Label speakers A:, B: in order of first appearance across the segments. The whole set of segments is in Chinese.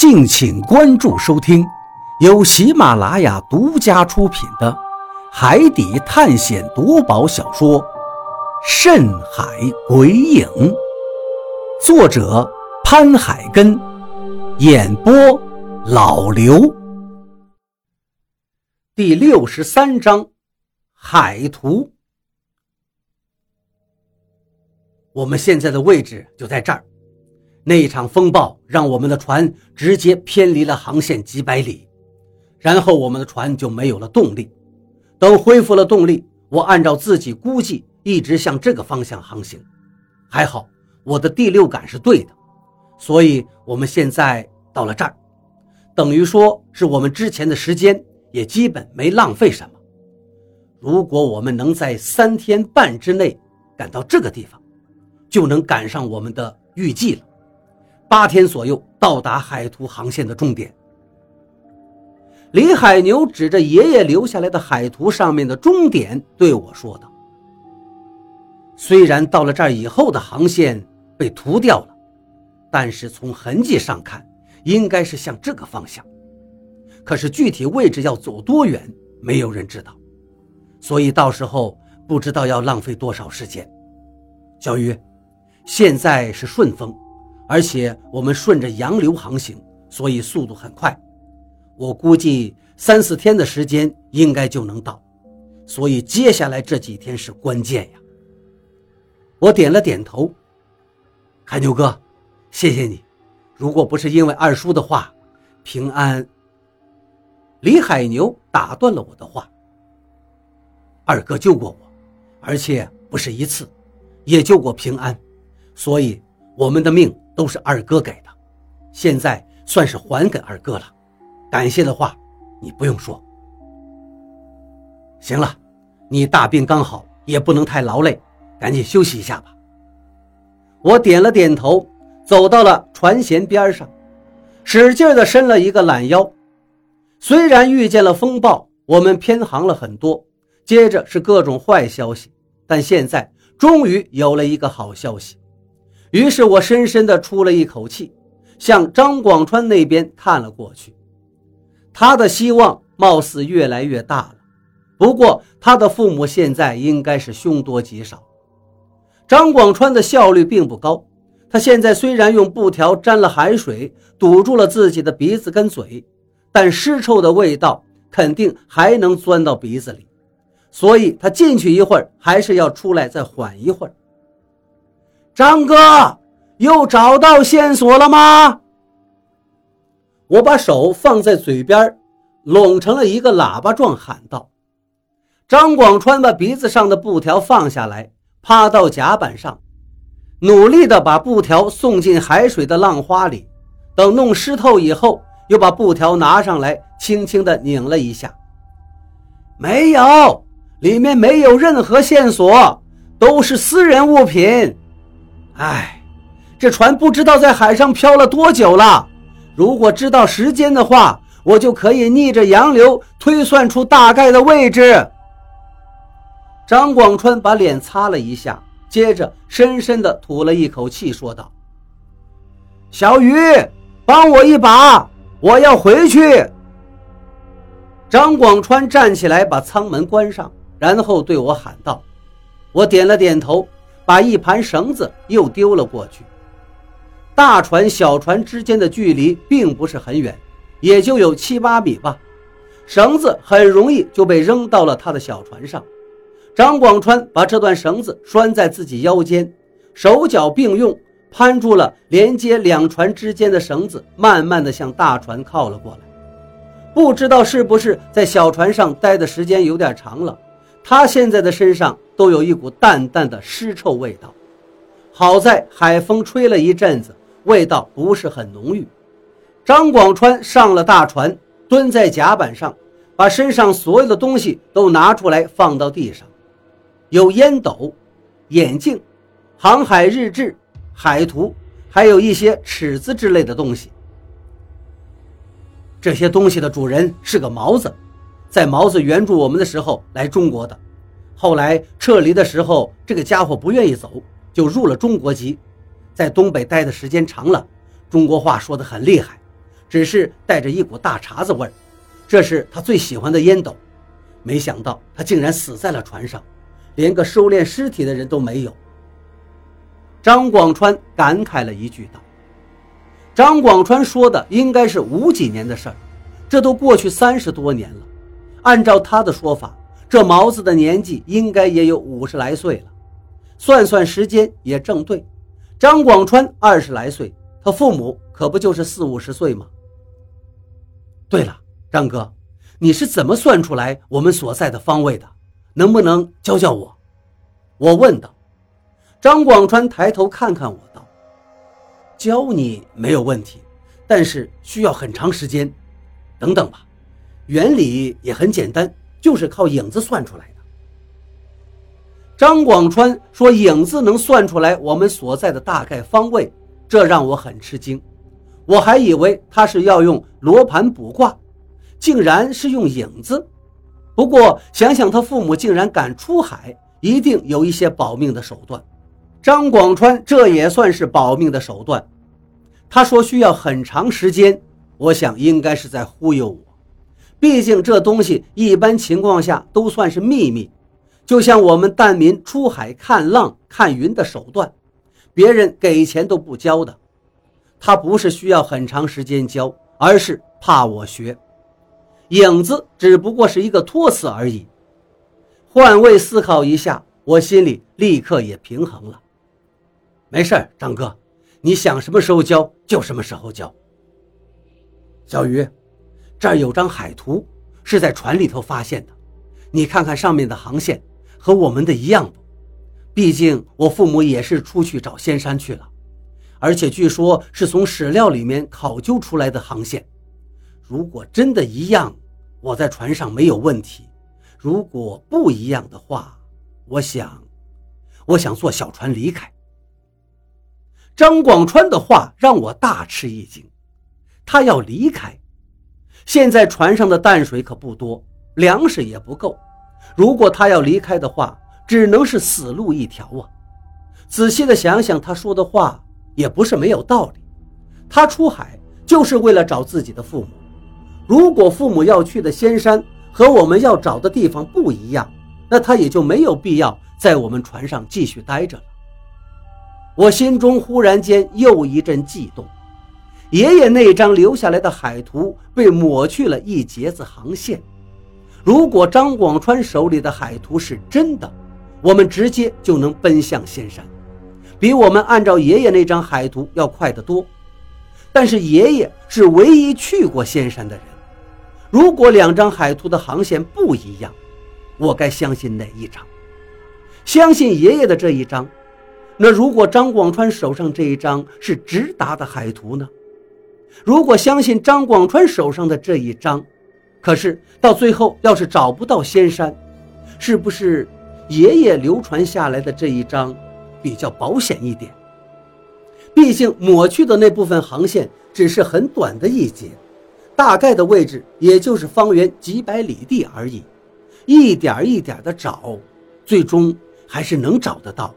A: 敬请关注收听，由喜马拉雅独家出品的《海底探险夺宝小说》《深海鬼影》，作者潘海根，演播老刘。第六十三章，海图。我们现在的位置就在这儿。那一场风暴让我们的船直接偏离了航线几百里，然后我们的船就没有了动力。等恢复了动力，我按照自己估计一直向这个方向航行。还好我的第六感是对的，所以我们现在到了这儿，等于说是我们之前的时间也基本没浪费什么。如果我们能在三天半之内赶到这个地方，就能赶上我们的预计了。八天左右到达海图航线的终点。李海牛指着爷爷留下来的海图上面的终点对我说道：“虽然到了这儿以后的航线被涂掉了，但是从痕迹上看，应该是向这个方向。可是具体位置要走多远，没有人知道，所以到时候不知道要浪费多少时间。”小鱼，现在是顺风。而且我们顺着洋流航行，所以速度很快。我估计三四天的时间应该就能到，所以接下来这几天是关键呀。我点了点头。海牛哥，谢谢你。如果不是因为二叔的话，平安。李海牛打断了我的话。二哥救过我，而且不是一次，也救过平安，所以我们的命。都是二哥给的，现在算是还给二哥了。感谢的话，你不用说。行了，你大病刚好，也不能太劳累，赶紧休息一下吧。我点了点头，走到了船舷边上，使劲的伸了一个懒腰。虽然遇见了风暴，我们偏航了很多，接着是各种坏消息，但现在终于有了一个好消息。于是我深深地出了一口气，向张广川那边看了过去。他的希望貌似越来越大了，不过他的父母现在应该是凶多吉少。张广川的效率并不高，他现在虽然用布条沾了海水堵住了自己的鼻子跟嘴，但尸臭的味道肯定还能钻到鼻子里，所以他进去一会儿还是要出来再缓一会儿。张哥，又找到线索了吗？我把手放在嘴边，拢成了一个喇叭状喊道。张广川把鼻子上的布条放下来，趴到甲板上，努力地把布条送进海水的浪花里。等弄湿透以后，又把布条拿上来，轻轻地拧了一下。没有，里面没有任何线索，都是私人物品。哎，这船不知道在海上漂了多久了。如果知道时间的话，我就可以逆着洋流推算出大概的位置。张广川把脸擦了一下，接着深深地吐了一口气，说道：“小鱼，帮我一把，我要回去。”张广川站起来，把舱门关上，然后对我喊道：“我点了点头。”把一盘绳子又丢了过去。大船、小船之间的距离并不是很远，也就有七八米吧。绳子很容易就被扔到了他的小船上。张广川把这段绳子拴在自己腰间，手脚并用攀住了连接两船之间的绳子，慢慢的向大船靠了过来。不知道是不是在小船上待的时间有点长了。他现在的身上都有一股淡淡的尸臭味道，好在海风吹了一阵子，味道不是很浓郁。张广川上了大船，蹲在甲板上，把身上所有的东西都拿出来放到地上，有烟斗、眼镜、航海日志、海图，还有一些尺子之类的东西。这些东西的主人是个毛子。在毛子援助我们的时候来中国的，后来撤离的时候，这个家伙不愿意走，就入了中国籍，在东北待的时间长了，中国话说得很厉害，只是带着一股大碴子味儿，这是他最喜欢的烟斗。没想到他竟然死在了船上，连个收敛尸体的人都没有。张广川感慨了一句道：“张广川说的应该是五几年的事儿，这都过去三十多年了。按照他的说法，这毛子的年纪应该也有五十来岁了。算算时间也正对，张广川二十来岁。”他父母可不就是四五十岁吗？对了，张哥，你是怎么算出来我们所在的方位的？能不能教教我？我问道。张广川抬头看看我道：“教你没有问题，但是需要很长时间。等等吧，原理也很简单，就是靠影子算出来的。”张广川说：“影子能算出来我们所在的大概方位。”这让我很吃惊，我还以为他是要用罗盘卜卦，竟然是用影子。不过想想他父母竟然敢出海，一定有一些保命的手段。张广川这也算是保命的手段。他说需要很长时间，我想应该是在忽悠我。毕竟这东西一般情况下都算是秘密，就像我们蛋民出海看浪、看云的手段。别人给钱都不教的，他不是需要很长时间教，而是怕我学。影子只不过是一个托词而已。换位思考一下，我心里立刻也平衡了。没事张哥，你想什么时候教就什么时候教。小鱼，这儿有张海图，是在船里头发现的，你看看上面的航线和我们的一样不？毕竟我父母也是出去找仙山去了，而且据说是从史料里面考究出来的航线。如果真的一样，我在船上没有问题；如果不一样的话，我想，我想坐小船离开。张广川的话让我大吃一惊，他要离开。现在船上的淡水可不多，粮食也不够。如果他要离开的话，只能是死路一条啊！仔细的想想，他说的话也不是没有道理。他出海就是为了找自己的父母。如果父母要去的仙山和我们要找的地方不一样，那他也就没有必要在我们船上继续待着了。我心中忽然间又一阵悸动。爷爷那张留下来的海图被抹去了一截子航线。如果张广川手里的海图是真的，我们直接就能奔向仙山，比我们按照爷爷那张海图要快得多。但是爷爷是唯一去过仙山的人，如果两张海图的航线不一样，我该相信哪一张？相信爷爷的这一张。那如果张广川手上这一张是直达的海图呢？如果相信张广川手上的这一张，可是到最后要是找不到仙山，是不是？爷爷流传下来的这一张比较保险一点，毕竟抹去的那部分航线只是很短的一截，大概的位置也就是方圆几百里地而已，一点一点的找，最终还是能找得到。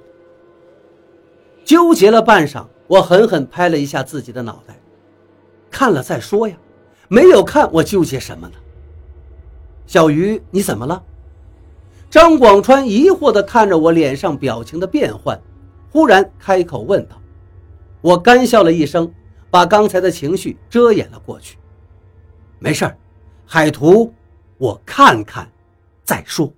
A: 纠结了半晌，我狠狠拍了一下自己的脑袋，看了再说呀，没有看我纠结什么呢？小鱼，你怎么了？张广川疑惑地看着我脸上表情的变换，忽然开口问道：“我干笑了一声，把刚才的情绪遮掩了过去。没事儿海图，我看看再说。”